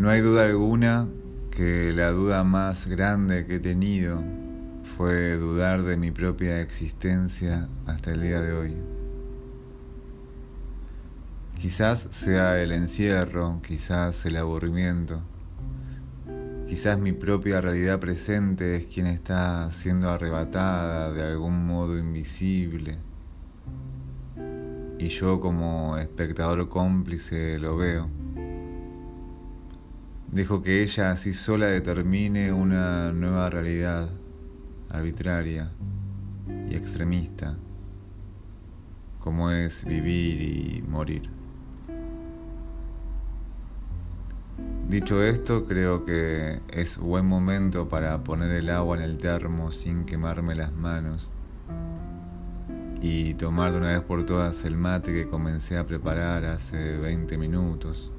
No hay duda alguna que la duda más grande que he tenido fue dudar de mi propia existencia hasta el día de hoy. Quizás sea el encierro, quizás el aburrimiento, quizás mi propia realidad presente es quien está siendo arrebatada de algún modo invisible y yo como espectador cómplice lo veo. Dejo que ella así sola determine una nueva realidad arbitraria y extremista, como es vivir y morir. Dicho esto, creo que es buen momento para poner el agua en el termo sin quemarme las manos y tomar de una vez por todas el mate que comencé a preparar hace 20 minutos.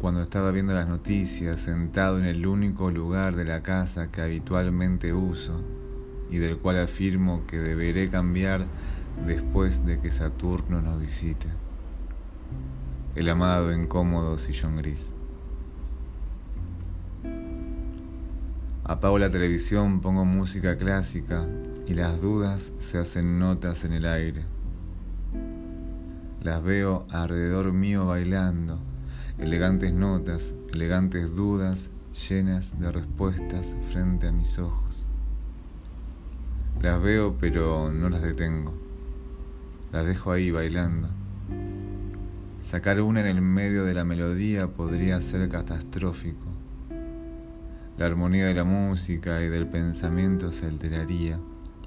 Cuando estaba viendo las noticias sentado en el único lugar de la casa que habitualmente uso y del cual afirmo que deberé cambiar después de que Saturno nos visite el amado incómodo sillón gris. Apago la televisión, pongo música clásica y las dudas se hacen notas en el aire. Las veo alrededor mío bailando, elegantes notas, elegantes dudas llenas de respuestas frente a mis ojos. Las veo pero no las detengo, las dejo ahí bailando Sacar una en el medio de la melodía podría ser catastrófico. La armonía de la música y del pensamiento se alteraría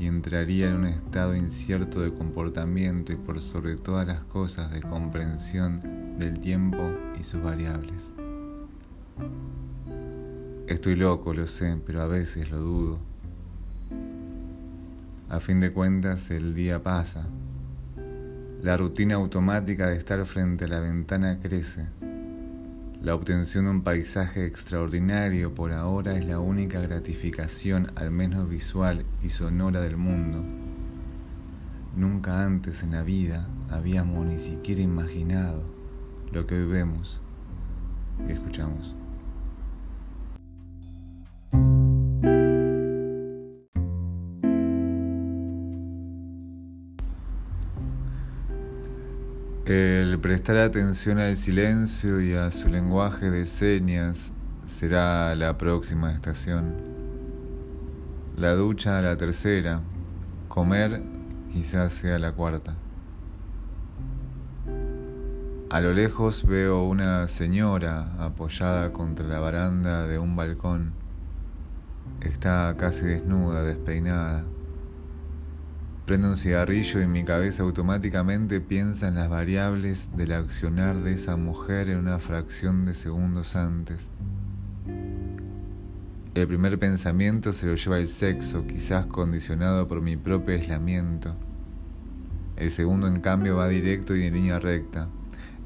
y entraría en un estado incierto de comportamiento y por sobre todas las cosas de comprensión del tiempo y sus variables. Estoy loco, lo sé, pero a veces lo dudo. A fin de cuentas, el día pasa la rutina automática de estar frente a la ventana crece. La obtención de un paisaje extraordinario por ahora es la única gratificación, al menos visual y sonora del mundo. Nunca antes en la vida habíamos ni siquiera imaginado lo que hoy vemos y escuchamos. Prestar atención al silencio y a su lenguaje de señas será la próxima estación. La ducha la tercera, comer quizás sea la cuarta. A lo lejos veo una señora apoyada contra la baranda de un balcón. Está casi desnuda, despeinada. Prendo un cigarrillo y mi cabeza automáticamente piensa en las variables del accionar de esa mujer en una fracción de segundos antes. El primer pensamiento se lo lleva el sexo, quizás condicionado por mi propio aislamiento. El segundo, en cambio, va directo y en línea recta.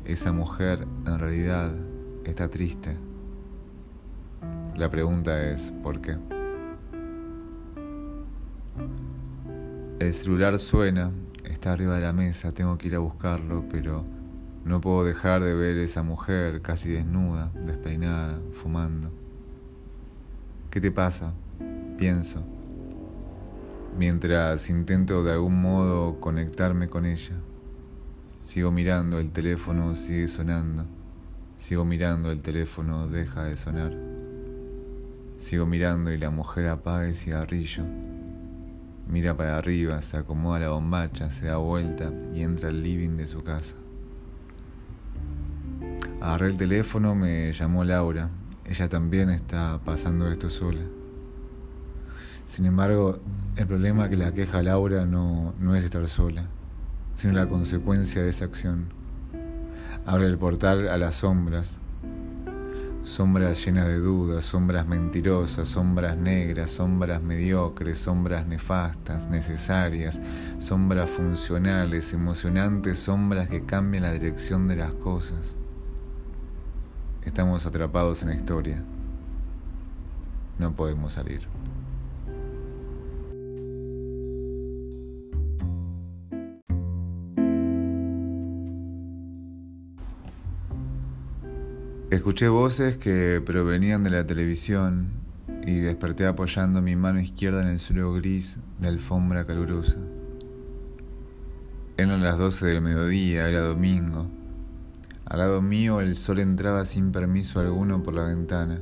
Esa mujer, en realidad, está triste. La pregunta es, ¿por qué? El celular suena, está arriba de la mesa, tengo que ir a buscarlo, pero no puedo dejar de ver esa mujer casi desnuda, despeinada, fumando. ¿Qué te pasa? Pienso, mientras intento de algún modo conectarme con ella. Sigo mirando, el teléfono sigue sonando. Sigo mirando, el teléfono deja de sonar. Sigo mirando y la mujer apaga el cigarrillo Mira para arriba, se acomoda la bombacha, se da vuelta y entra al living de su casa. Agarré el teléfono, me llamó Laura. Ella también está pasando esto sola. Sin embargo, el problema que la queja Laura no, no es estar sola, sino la consecuencia de esa acción. Abre el portal a las sombras, Sombras llenas de dudas, sombras mentirosas, sombras negras, sombras mediocres, sombras nefastas, necesarias, sombras funcionales, emocionantes, sombras que cambian la dirección de las cosas. Estamos atrapados en la historia. No podemos salir. Escuché voces que provenían de la televisión y desperté apoyando mi mano izquierda en el suelo gris de alfombra calurosa. Eran las doce del mediodía, era domingo. Al lado mío el sol entraba sin permiso alguno por la ventana.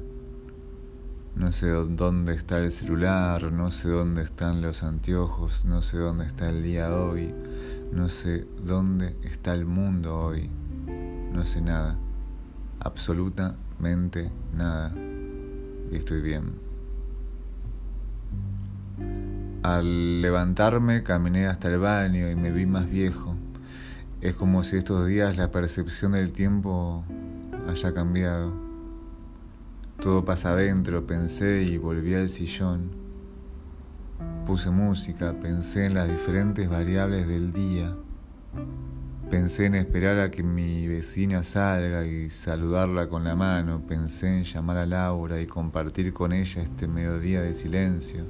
No sé dónde está el celular, no sé dónde están los anteojos, no sé dónde está el día hoy, no sé dónde está el mundo hoy, no sé nada, absolutamente nada, y estoy bien. Al levantarme caminé hasta el baño y me vi más viejo. Es como si estos días la percepción del tiempo haya cambiado. Todo pasa adentro, pensé y volví al sillón. Puse música, pensé en las diferentes variables del día. Pensé en esperar a que mi vecina salga y saludarla con la mano. Pensé en llamar a Laura y compartir con ella este mediodía de silencio.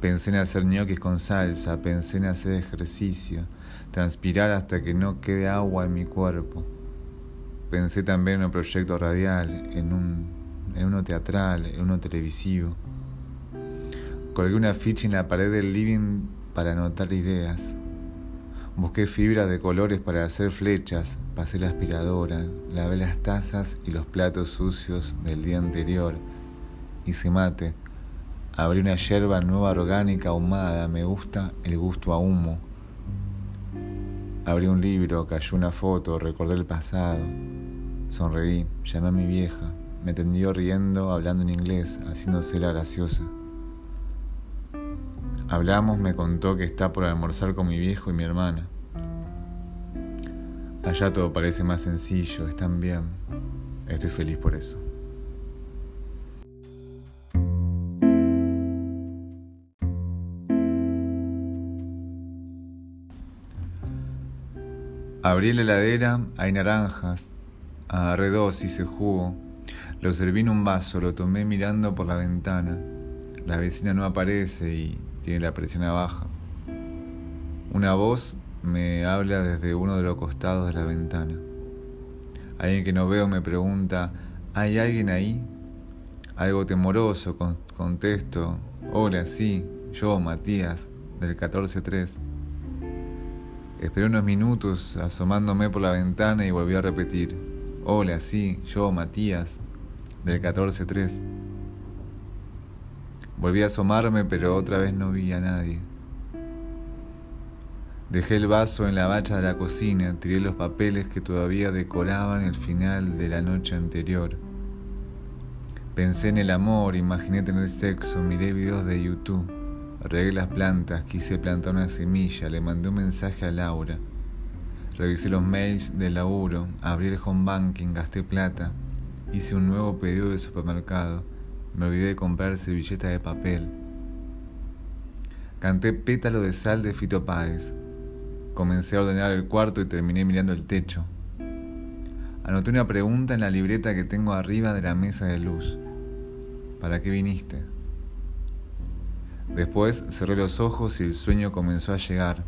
Pensé en hacer ñoquis con salsa, pensé en hacer ejercicio, transpirar hasta que no quede agua en mi cuerpo. Pensé también en un proyecto radial, en, un, en uno teatral, en uno televisivo. Colgué una ficha en la pared del living para anotar ideas. Busqué fibras de colores para hacer flechas, pasé la aspiradora, lavé las tazas y los platos sucios del día anterior. Hice mate. Abrí una yerba nueva orgánica ahumada, me gusta el gusto a humo. Abrí un libro, cayó una foto, recordé el pasado. Sonreí, llamé a mi vieja, me tendió riendo, hablando en inglés, haciéndose la graciosa. Hablamos, me contó que está por almorzar con mi viejo y mi hermana. Allá todo parece más sencillo, están bien. Estoy feliz por eso. Abrí la heladera, hay naranjas, Agarré dos, hice jugo. Lo serví en un vaso, lo tomé mirando por la ventana. La vecina no aparece y tiene la presión baja. Una voz me habla desde uno de los costados de la ventana. Alguien que no veo me pregunta, ¿hay alguien ahí? Algo temoroso, contesto, hola, sí, yo, Matías, del 143. Esperé unos minutos asomándome por la ventana y volví a repetir, Hola, sí, yo, Matías, del 14-3. Volví a asomarme, pero otra vez no vi a nadie. Dejé el vaso en la bacha de la cocina, tiré los papeles que todavía decoraban el final de la noche anterior. Pensé en el amor, imaginé tener sexo, miré videos de YouTube, regué las plantas, quise plantar una semilla, le mandé un mensaje a Laura. Revisé los mails del laburo, abrí el home banking, gasté plata, hice un nuevo pedido de supermercado, me olvidé de comprar servilleta de papel. Canté pétalo de sal de Fito Páez. Comencé a ordenar el cuarto y terminé mirando el techo. Anoté una pregunta en la libreta que tengo arriba de la mesa de luz. ¿Para qué viniste? Después cerré los ojos y el sueño comenzó a llegar.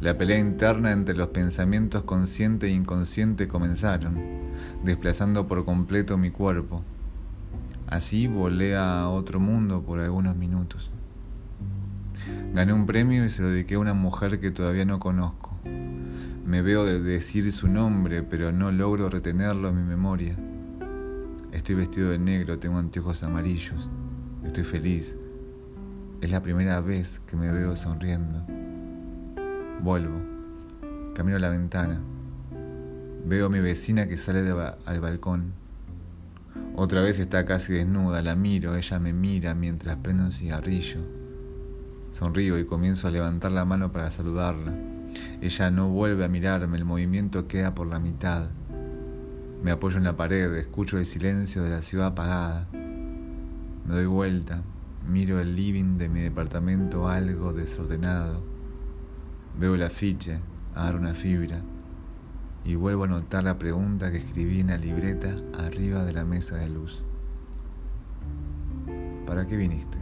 La pelea interna entre los pensamientos consciente e inconsciente comenzaron, desplazando por completo mi cuerpo. Así volé a otro mundo por algunos minutos. Gané un premio y se lo dediqué a una mujer que todavía no conozco. Me veo de decir su nombre, pero no logro retenerlo en mi memoria. Estoy vestido de negro, tengo anteojos amarillos. Estoy feliz. Es la primera vez que me veo sonriendo. Vuelvo. Camino a la ventana. Veo a mi vecina que sale al balcón. Otra vez está casi desnuda, la miro, ella me mira mientras prende un cigarrillo. Sonrío y comienzo a levantar la mano para saludarla. Ella no vuelve a mirarme, el movimiento queda por la mitad. Me apoyo en la pared, escucho el silencio de la ciudad apagada. Me doy vuelta, miro el living de mi departamento algo desordenado. Veo el afiche, agarro una fibra y vuelvo a notar la pregunta que escribí en la libreta arriba de la mesa de luz. ¿Para qué viniste?